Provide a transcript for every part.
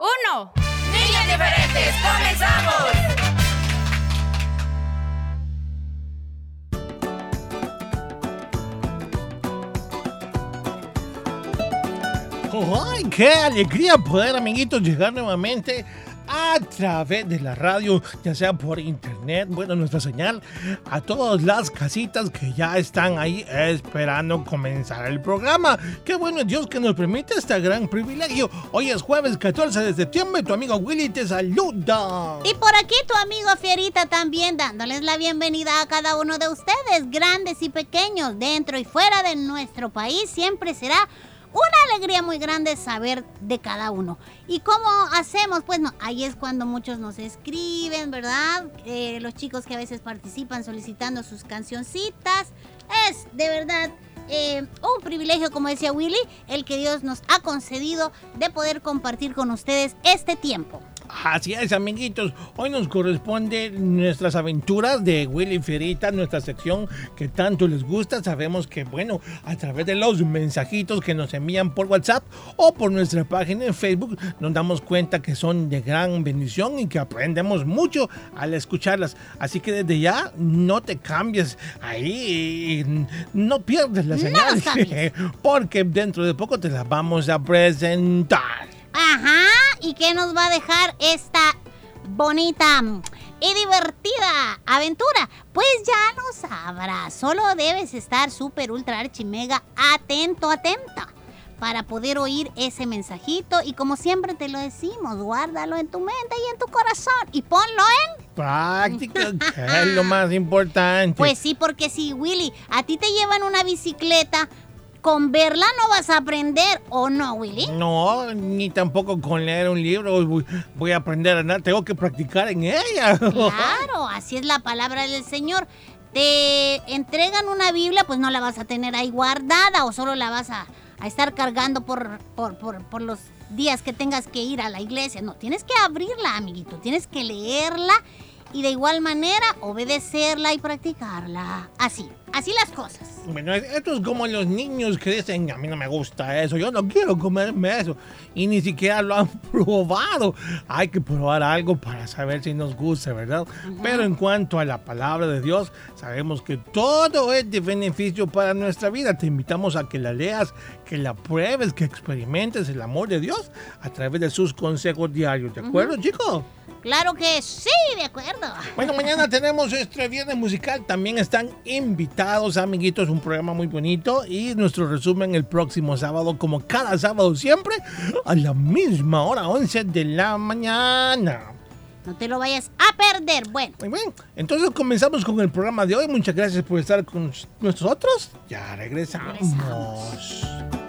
Uno. Niños diferentes, comenzamos. ¡Ay, qué alegría poder, amiguitos, llegar nuevamente a través de la radio, ya sea por internet, bueno, nuestra señal, a todas las casitas que ya están ahí esperando comenzar el programa. Qué bueno Dios que nos permite este gran privilegio. Hoy es jueves 14 de septiembre, tu amigo Willy te saluda. Y por aquí tu amigo Fierita también dándoles la bienvenida a cada uno de ustedes, grandes y pequeños, dentro y fuera de nuestro país. Siempre será una alegría muy grande saber de cada uno. ¿Y cómo hacemos? Pues no, ahí es cuando muchos nos escriben, ¿verdad? Eh, los chicos que a veces participan solicitando sus cancioncitas. Es de verdad eh, un privilegio, como decía Willy, el que Dios nos ha concedido de poder compartir con ustedes este tiempo. Así es, amiguitos. Hoy nos corresponde nuestras aventuras de Willy Fierita, nuestra sección que tanto les gusta. Sabemos que, bueno, a través de los mensajitos que nos envían por WhatsApp o por nuestra página en Facebook, nos damos cuenta que son de gran bendición y que aprendemos mucho al escucharlas. Así que desde ya no te cambies ahí, y no pierdes la señal, porque dentro de poco te las vamos a presentar. Ajá, ¿y qué nos va a dejar esta bonita y divertida aventura? Pues ya lo sabrás, solo debes estar súper, ultra, archi, mega atento, atenta para poder oír ese mensajito y como siempre te lo decimos, guárdalo en tu mente y en tu corazón y ponlo en... Práctica, que es lo más importante. Pues sí, porque si Willy, a ti te llevan una bicicleta, con verla no vas a aprender, ¿o no, Willy? No, ni tampoco con leer un libro voy, voy a aprender a andar, tengo que practicar en ella. Claro, así es la palabra del Señor. Te entregan una Biblia, pues no la vas a tener ahí guardada o solo la vas a, a estar cargando por, por, por, por los días que tengas que ir a la iglesia. No, tienes que abrirla, amiguito. Tienes que leerla y de igual manera obedecerla y practicarla. Así, así las cosas. Bueno, esto es como los niños que dicen, a mí no me gusta eso, yo no quiero comerme eso. Y ni siquiera lo han probado. Hay que probar algo para saber si nos gusta, ¿verdad? Pero en cuanto a la palabra de Dios, sabemos que todo es de beneficio para nuestra vida. Te invitamos a que la leas, que la pruebes, que experimentes el amor de Dios a través de sus consejos diarios. ¿De acuerdo, chicos? Claro que sí, de acuerdo. Bueno, mañana tenemos este viernes musical. También están invitados, amiguitos, un programa muy bonito. Y nuestro resumen el próximo sábado, como cada sábado siempre, a la misma hora, 11 de la mañana. No te lo vayas a perder. Bueno, Muy bien, entonces comenzamos con el programa de hoy. Muchas gracias por estar con nosotros. Ya regresamos. Regresamos.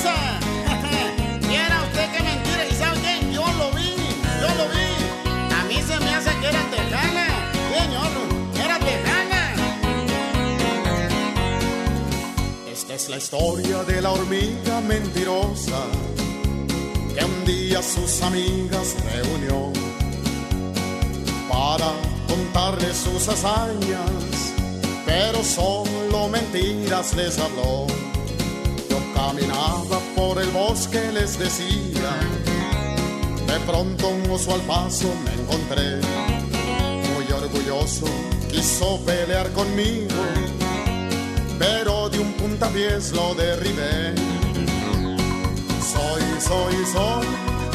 Mentirosa. Viera usted qué mentira. ¿Y sabe qué? Yo lo vi, yo lo vi. A mí se me hace que era tejana. Señor, era tejana. Esta es la historia de la hormiga mentirosa. que un día sus amigas reunió para contarle sus hazañas, pero solo mentiras les habló. Caminaba por el bosque, les decía, de pronto un oso al paso me encontré, muy orgulloso, quiso pelear conmigo, pero de un puntapiés lo derribé. Soy, soy, soy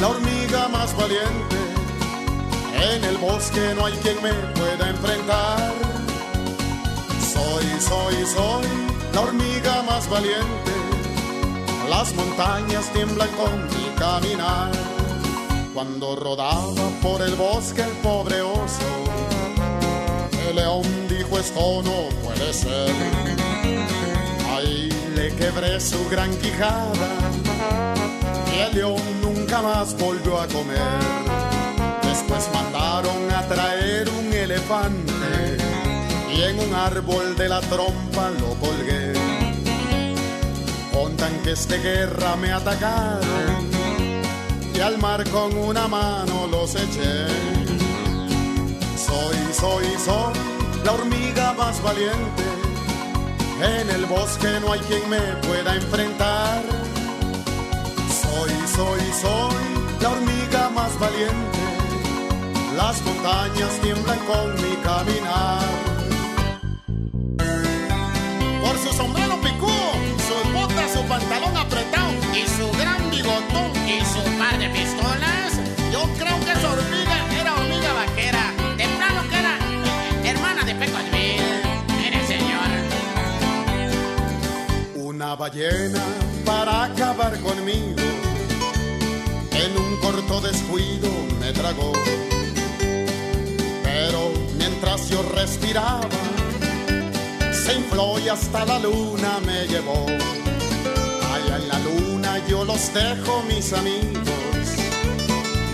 la hormiga más valiente. En el bosque no hay quien me pueda enfrentar. Soy, soy, soy la hormiga más valiente. Las montañas tiemblan con mi caminar. Cuando rodaba por el bosque el pobre oso, el león dijo esto no puede ser. Ahí le quebré su gran quijada y el león nunca más volvió a comer. Después mandaron a traer un elefante y en un árbol de la trompa lo colgué. Contan que este guerra me atacaron y al mar con una mano los eché. Soy, soy, soy la hormiga más valiente. En el bosque no hay quien me pueda enfrentar. Soy, soy, soy la hormiga más valiente. Las montañas tiemblan con mi caminar. Por su sombrero pantalón apretado y su gran bigotón y su par de pistolas, yo creo que esa hormiga era hormiga vaquera. Temprano que era hermana de Pecosville. Mire, señor. Una ballena para acabar conmigo. En un corto descuido me tragó. Pero mientras yo respiraba, se infló y hasta la luna me llevó. Yo los dejo, mis amigos.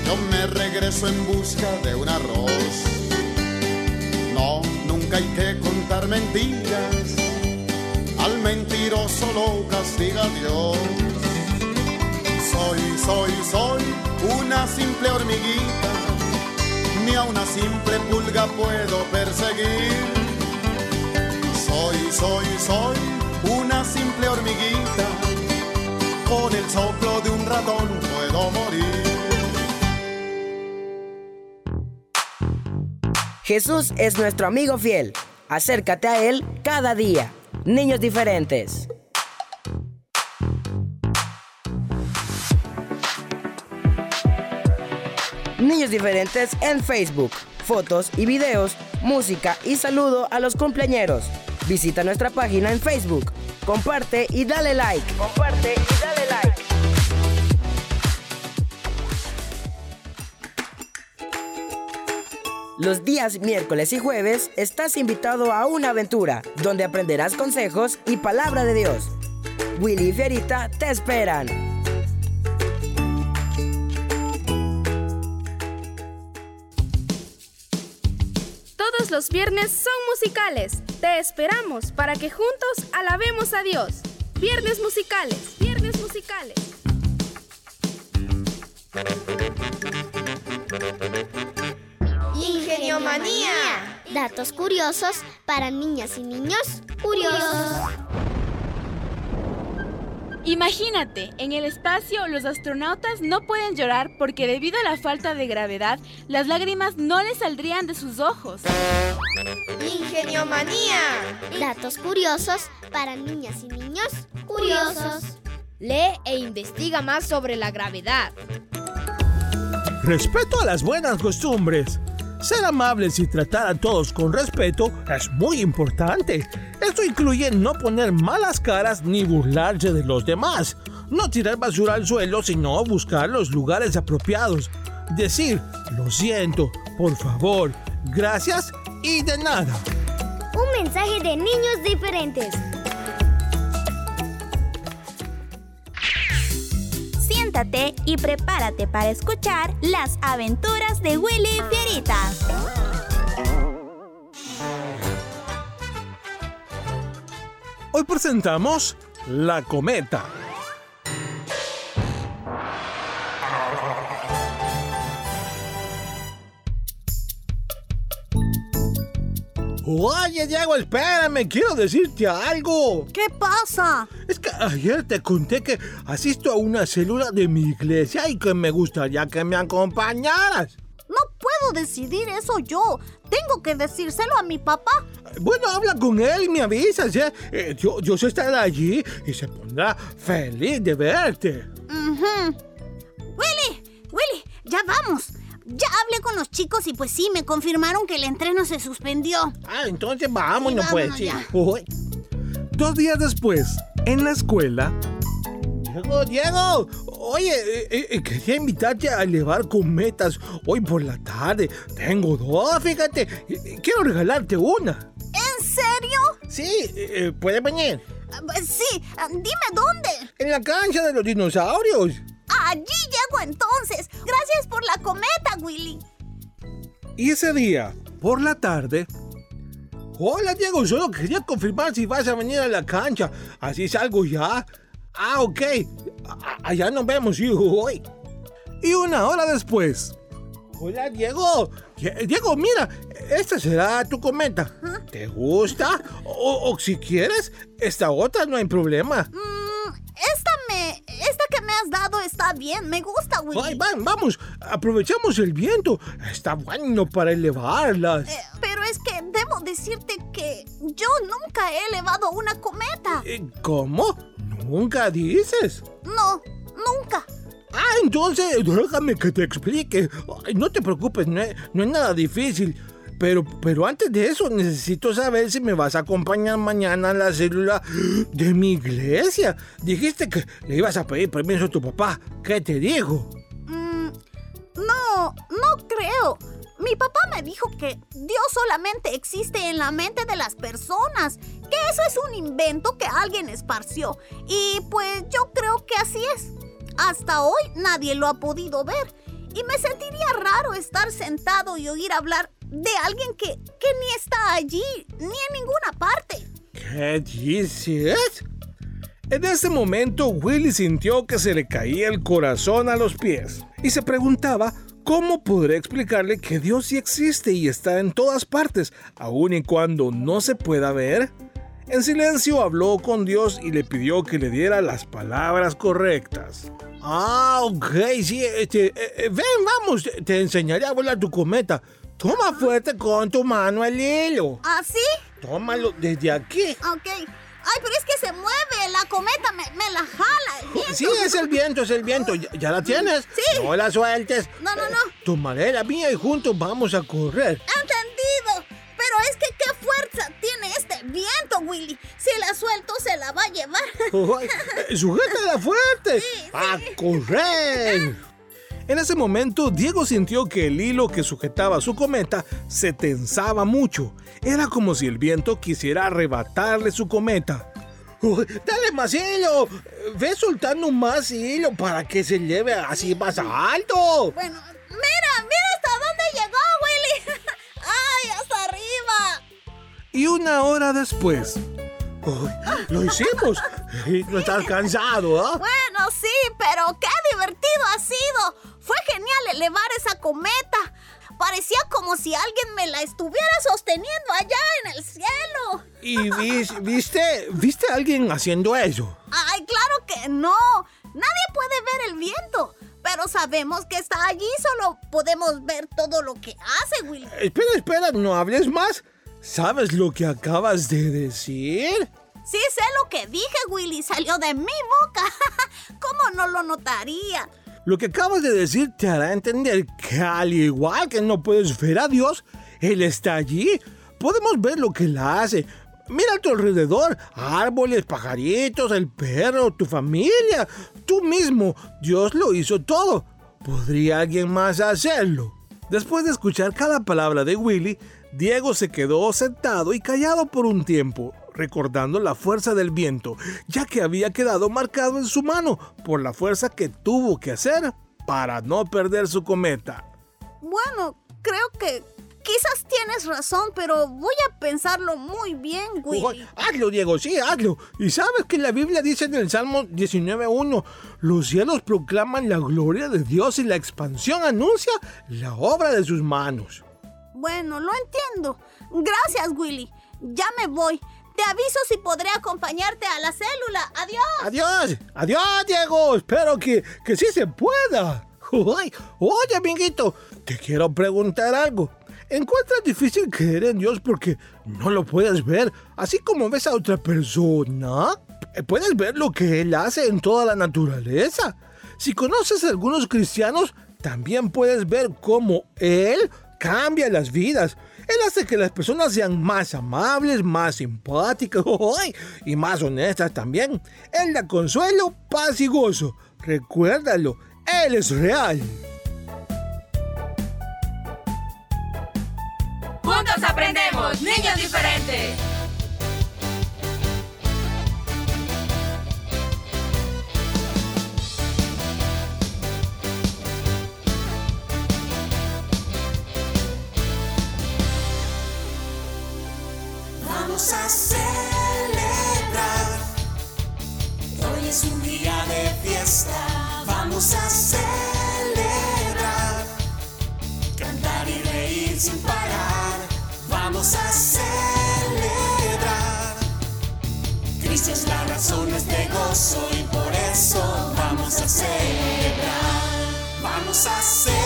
Yo me regreso en busca de un arroz. No, nunca hay que contar mentiras. Al mentiroso lo castiga Dios. Soy, soy, soy una simple hormiguita. Ni a una simple pulga puedo perseguir. Soy, soy, soy una simple hormiguita. Con el soplo de un ratón puedo morir. Jesús es nuestro amigo fiel. Acércate a Él cada día. Niños diferentes. Niños diferentes en Facebook. Fotos y videos, música y saludo a los cumpleañeros. Visita nuestra página en Facebook. Comparte y dale like. Comparte y dale like. Los días miércoles y jueves estás invitado a una aventura donde aprenderás consejos y palabra de Dios. Willy y Fierita te esperan. Todos los viernes son musicales. Te esperamos para que juntos alabemos a Dios. Viernes musicales, viernes musicales. Ingenio Manía. Datos curiosos para niñas y niños curiosos. Imagínate, en el espacio los astronautas no pueden llorar porque debido a la falta de gravedad, las lágrimas no les saldrían de sus ojos. Ingenio Manía. Datos curiosos para niñas y niños curiosos. Lee e investiga más sobre la gravedad. Respeto a las buenas costumbres. Ser amables y tratar a todos con respeto es muy importante. Esto incluye no poner malas caras ni burlarse de los demás. No tirar basura al suelo, sino buscar los lugares apropiados. Decir, lo siento, por favor, gracias y de nada. Un mensaje de niños diferentes. Y prepárate para escuchar las aventuras de Willy Fierita. Hoy presentamos La Cometa. Oye, Diego, espérame, quiero decirte algo. ¿Qué pasa? Es que ayer te conté que asisto a una célula de mi iglesia y que me gustaría que me acompañaras. No puedo decidir eso yo. Tengo que decírselo a mi papá. Bueno, habla con él y me avisas, ¿eh? Eh, yo, yo sé estar allí y se pondrá feliz de verte. Ujú. Willy, Willy, ya vamos. Ya hablé con los chicos y pues sí, me confirmaron que el entreno se suspendió. Ah, entonces vámonos, Sí, pues. vámonos ya. Uy. Dos días después, en la escuela, Diego, Diego, oye, eh, eh, quería invitarte a elevar cometas hoy por la tarde. Tengo dos, fíjate. Eh, Quiero regalarte una. ¿En serio? Sí, eh, ¿puedes venir? Ah, pues Sí, ah, dime dónde. En la cancha de los dinosaurios. Allí llego entonces. Gracias por la cometa, Willy. y ese día, por la tarde, Hola, Diego, solo quería confirmar si vas a venir a la cancha. Así salgo ya. Ah, ok. Allá nos vemos, hoy. y una hora después, Hola, Diego. Die- Diego, mira, esta será tu cometa. ¿Te gusta? O, o si quieres, esta otra no hay problema. Mm, esta Esta que me has dado está bien. Me gusta, Willy. Ay, van, vamos, aprovechamos el viento. Está bueno para elevarlas. Eh, pero es que debo decirte que yo nunca he elevado una cometa. Eh, ¿Cómo? ¿Nunca dices? No, nunca. Ah, entonces déjame que te explique. Ay, no te preocupes, no es, no es nada difícil. Pero, pero antes de eso, necesito saber si me vas a acompañar mañana a la célula de mi iglesia. Dijiste que le ibas a pedir permiso a tu papá. ¿Qué te dijo? Mm, no, no creo. Mi papá me dijo que Dios solamente existe en la mente de las personas, que eso es un invento que alguien esparció. Y pues yo creo que así es. Hasta hoy nadie lo ha podido ver. Y me sentiría raro estar sentado y oír hablar de alguien que, que ni está allí, ni en ninguna parte. ¿Qué dices? en ese momento Willy sintió que se le caía el corazón a los pies y se preguntaba cómo podré explicarle que Dios sí existe y está en todas partes, aun y cuando no se pueda ver. En silencio habló con Dios y le pidió que le diera las palabras correctas. Ah, ok, sí. este, eh, eh, ven, vamos, te- te enseñaré a volar tu cometa. Toma fuerte con tu mano el hilo. ¿Así? Tómalo desde aquí. Ok. Ay, pero es que se mueve, la cometa me, me la jala. el viento. Sí, es el viento, es el viento. ¿Ya, ya la tienes? Sí. No la sueltes. No, no, no. Tomaré la mía y juntos vamos a correr. Entendido. Pero es que qué fuerza tiene este viento, Willy. Si la suelto, se la va a llevar. Ay, eh, Sujétala fuerte. ¡A correr! En ese momento, Diego sintió que el hilo que sujetaba su cometa se tensaba mucho. Era como si el viento quisiera arrebatarle su cometa. Uy, Dale más hilo. Ve soltando más hilo para que se lleve así más alto. Bueno, mira, mira hasta dónde llegó, Willy. Ay, hasta arriba. Y una hora después, Uy, lo hicimos. Y No estás cansado, ¿ah? Bueno, sí, pero qué divertido ha sido. Fue genial elevar esa cometa. Parecía como si alguien me la estuviera sosteniendo allá en el cielo. ¿Y vis- viste, viste a alguien haciendo eso? Ay, claro que no. Nadie puede ver el viento. Pero sabemos que está allí, solo podemos ver todo lo que hace, Willy. Espera, espera, no hables más. ¿Sabes lo que acabas de decir? Sí sé lo que dije, Willy. Salió de mi boca. ¿Cómo no lo notaría? Lo que acabas de decir te hará entender que al igual que no puedes ver a Dios, Él está allí. Podemos ver lo que Él hace. Mira a tu alrededor, árboles, pajaritos, el perro, tu familia, tú mismo. Dios lo hizo todo. ¿Podría alguien más hacerlo? después de escuchar cada palabra de Willy, Diego se quedó sentado y callado por un tiempo, recordando la fuerza del viento, ya que había quedado marcado en su mano por la fuerza que tuvo que hacer para no perder su cometa. Bueno, creo que quizás tienes razón, pero voy a pensarlo muy bien, Willy. Hazlo, Diego, sí, hazlo. Y sabes que la Biblia dice en el Salmo 19.1, los cielos proclaman la gloria de Dios y la expansión anuncia la obra de sus manos. Bueno, lo entiendo. Gracias, Willy. Ya me voy. Te aviso si podré acompañarte a la célula. Adiós. Adiós. Adiós, Diego. Espero que, que sí se pueda. oye, amiguito, te quiero preguntar algo. ¿Encuentras difícil creer en Dios porque no lo puedes ver, así como ves a otra persona? Puedes ver lo que Él hace en toda la naturaleza. Si conoces a algunos cristianos, también puedes ver cómo Él cambia las vidas. Él hace que las personas sean más amables, más simpáticas y más honestas también. Él da consuelo, paz y gozo. Recuérdalo, Él es real. Juntos aprendemos, niños diferentes. Y por eso vamos a celebrar. Vamos a celebrar.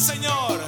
Señor.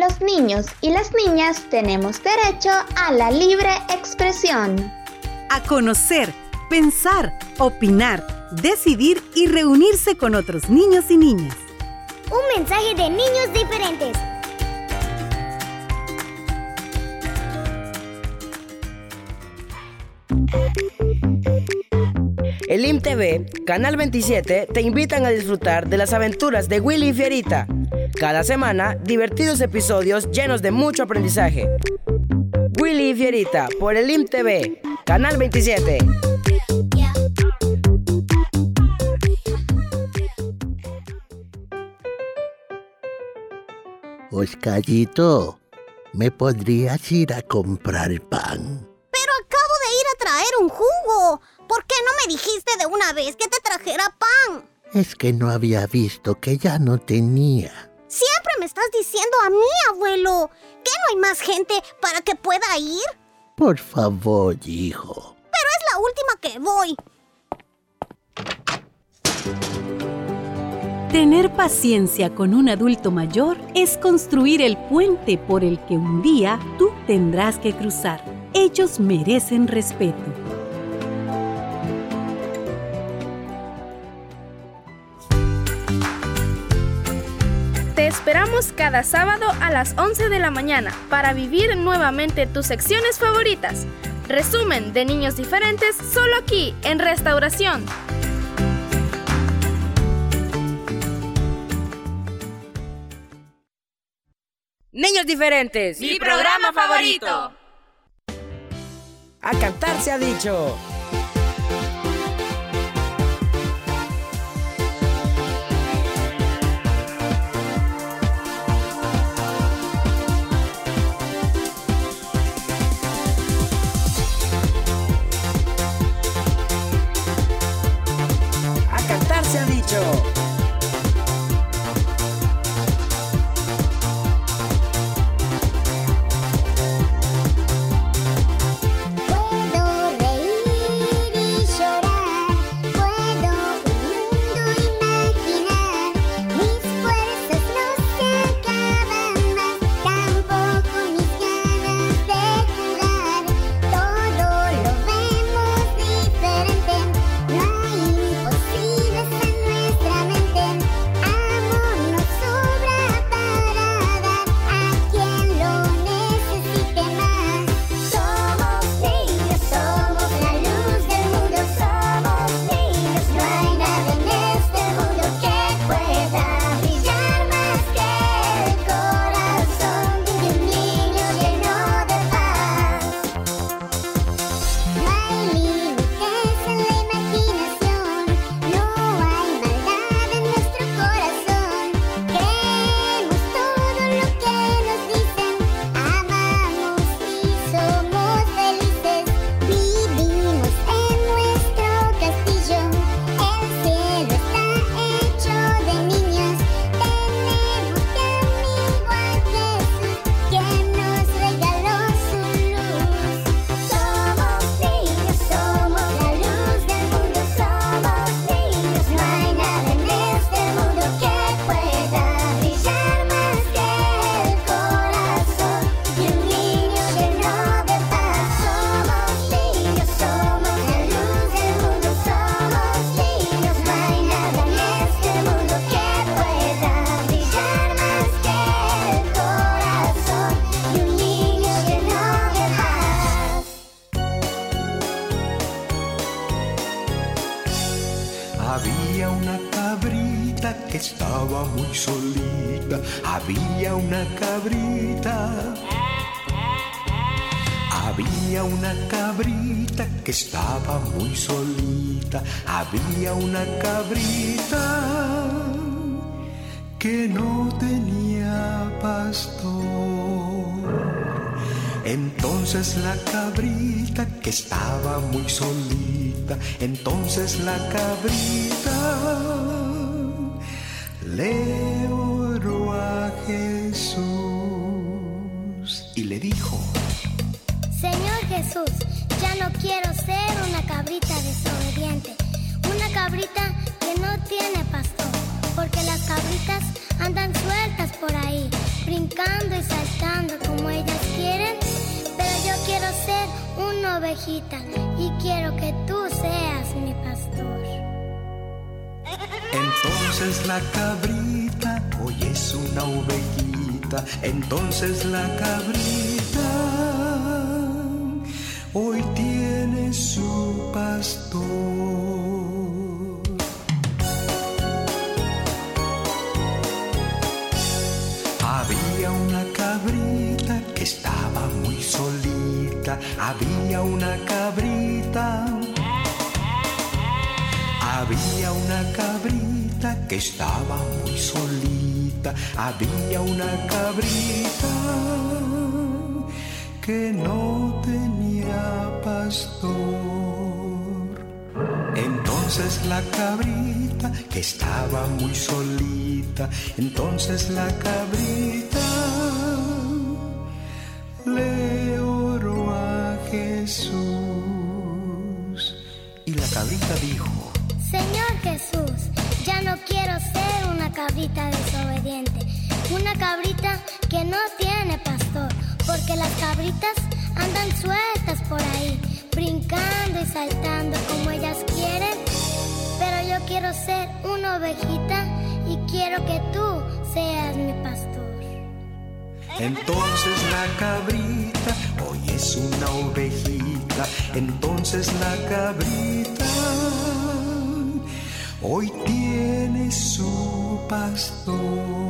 Los niños y las niñas tenemos derecho a la libre expresión. A conocer, pensar, opinar decidir y reunirse con otros niños y niñas. Un mensaje de niños diferentes. El IMTV, Canal 27, te invitan a disfrutar de las aventuras de Willy y Fierita. Cada semana, divertidos episodios llenos de mucho aprendizaje. Willy y Fierita por el IMTV, Canal 27. Oscarito, ¿me podrías ir a comprar pan? Pero acabo de ir a traer un jugo. ¿Por qué no me dijiste de una vez que te trajera pan? Es que no había visto que ya no tenía. Siempre me estás diciendo a mí, abuelo, que no hay más gente para que pueda ir. Por favor, hijo. Pero es la última que voy. Tener paciencia con un adulto mayor es construir el puente por el que un día tú tendrás que cruzar. Ellos merecen respeto. esperamos cada sábado a las 11 de la mañana para vivir nuevamente tus secciones favoritas. Resumen de Niños Diferentes solo aquí en Restauración. Niños Diferentes, mi programa favorito. A cantar se ha dicho. Entonces la cabrita que estaba muy solita, entonces la cabrita le Entonces la cabrita, hoy es una ovejita, entonces la cabrita, hoy tiene su pastor. Había una cabrita que estaba muy solita, había una cabrita, había una cabrita estaba muy solita. Había una cabrita que no tenía pastor. Entonces la cabrita que estaba muy solita, entonces la cabrita le oró a Jesús. Y la cabrita dijo, porque las cabritas andan sueltas por ahí, brincando y saltando como ellas quieren, pero yo quiero ser una ovejita y quiero que tú seas mi pastor. Entonces la cabrita hoy es una ovejita. Entonces la cabrita hoy tiene su pastor.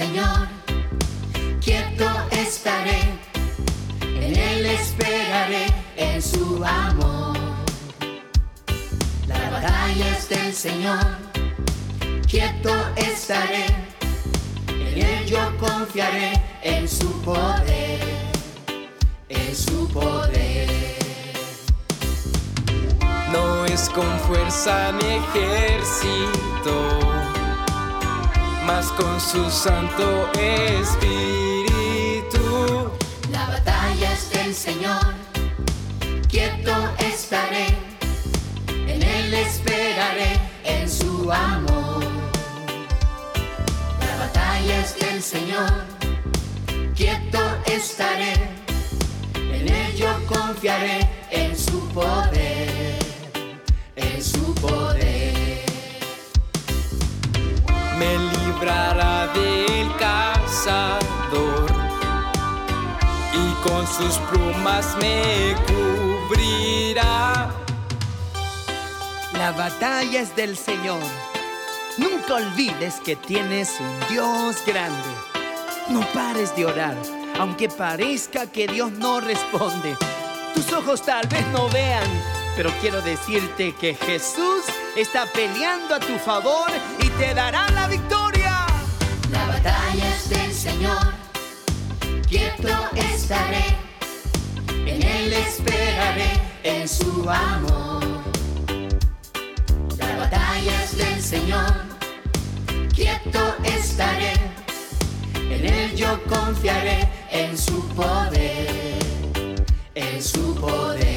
Señor, quieto estaré, en Él esperaré, en su amor. La batalla es del Señor, quieto estaré, en Él yo confiaré, en su poder, en su poder. No es con fuerza ni ejército, con su Santo Espíritu. La batalla es del Señor, quieto estaré, en Él esperaré, en su amor. La batalla es del Señor, quieto estaré, en Él yo confiaré, en su poder, en su poder. Me librará del cazador y con sus plumas me cubrirá. La batalla es del Señor. Nunca olvides que tienes un Dios grande. No pares de orar, aunque parezca que Dios no responde. Tus ojos tal vez no vean, pero quiero decirte que Jesús está peleando a tu favor y te dará la victoria. La batalla es del Señor, quieto estaré, en Él esperaré, en su amor. La batalla es del Señor, quieto estaré, en Él yo confiaré, en su poder, en su poder.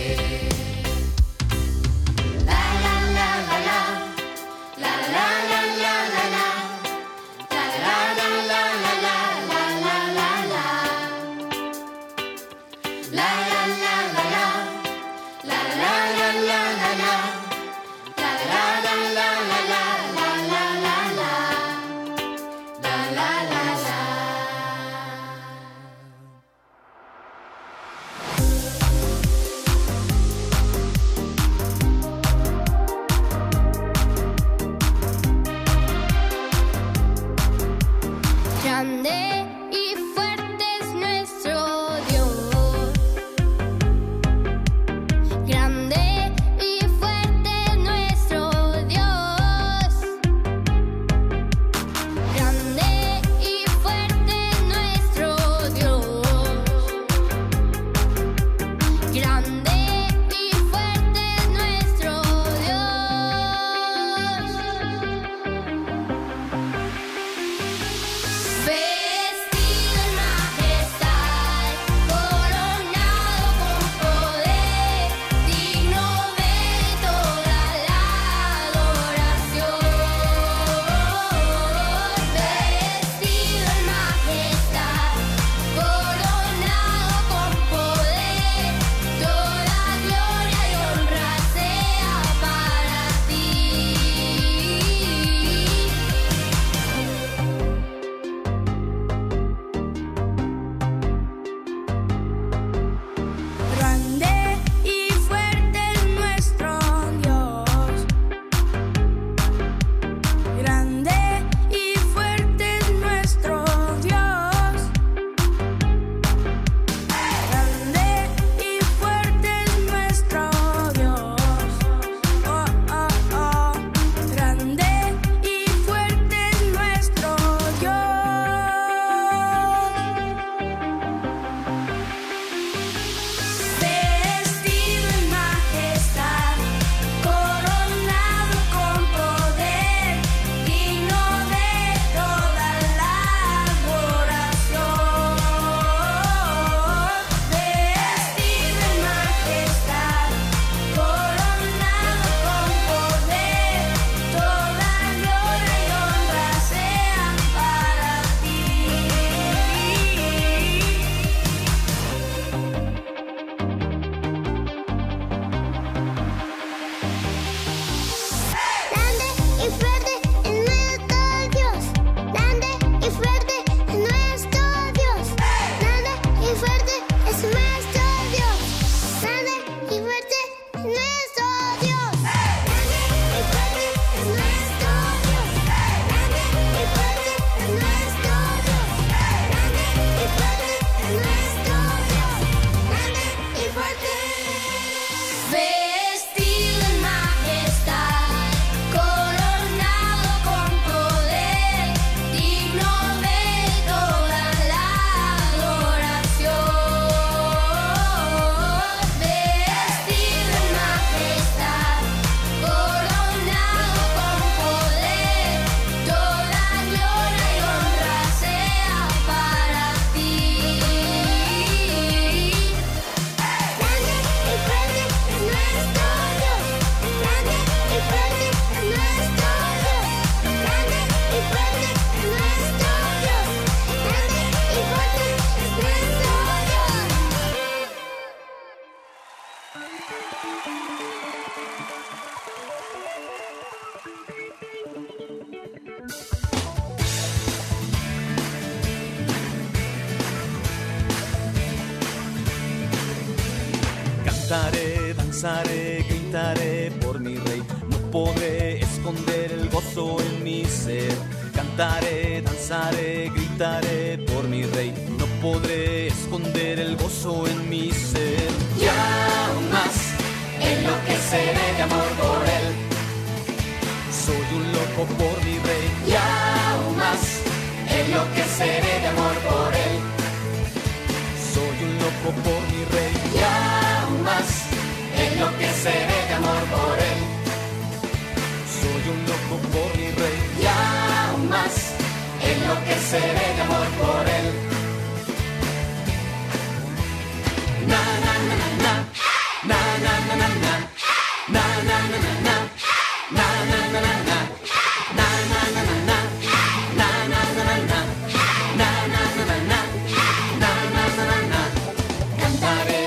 Nazareth.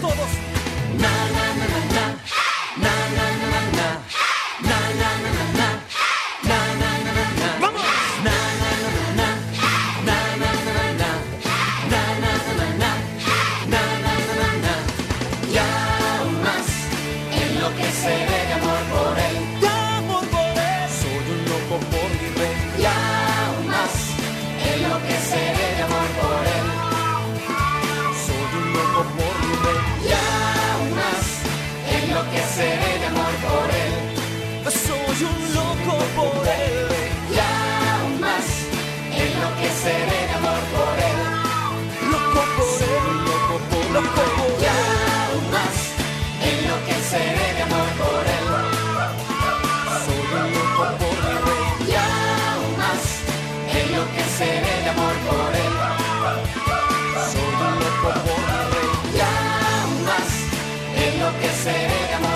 todos. por él. Y aún más, enloquecer el amor por él. Loco por él, loco por él. Loco por él. Y aún más, enloquecer el amor por él. Solo loco por él. Y aún más, enloquecer el amor por él. Solo loco por él. Y aún más, enloquecer el amor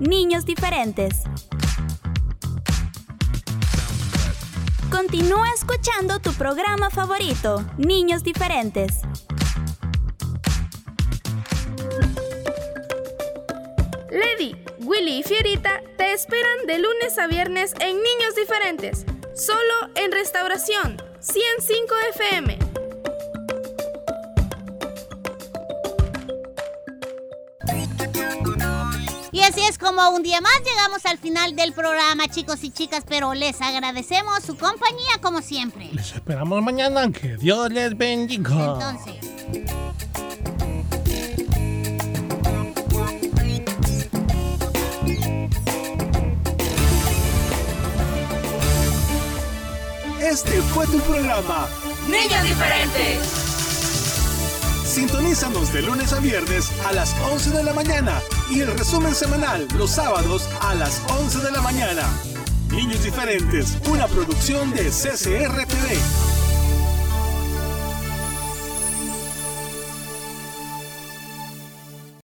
Niños Diferentes. Continúa escuchando tu programa favorito, Niños Diferentes. Lady, Willy y Fierita te esperan de lunes a viernes en Niños Diferentes, solo en Restauración 105 FM. Así es como un día más llegamos al final del programa, chicos y chicas, pero les agradecemos su compañía como siempre. Les esperamos mañana. Que Dios les bendiga. Entonces. Este fue tu programa. Niños Diferentes. Sintonízanos de lunes a viernes a las 11 de la mañana y el resumen semanal los sábados a las 11 de la mañana. Niños Diferentes, una producción de CCR TV.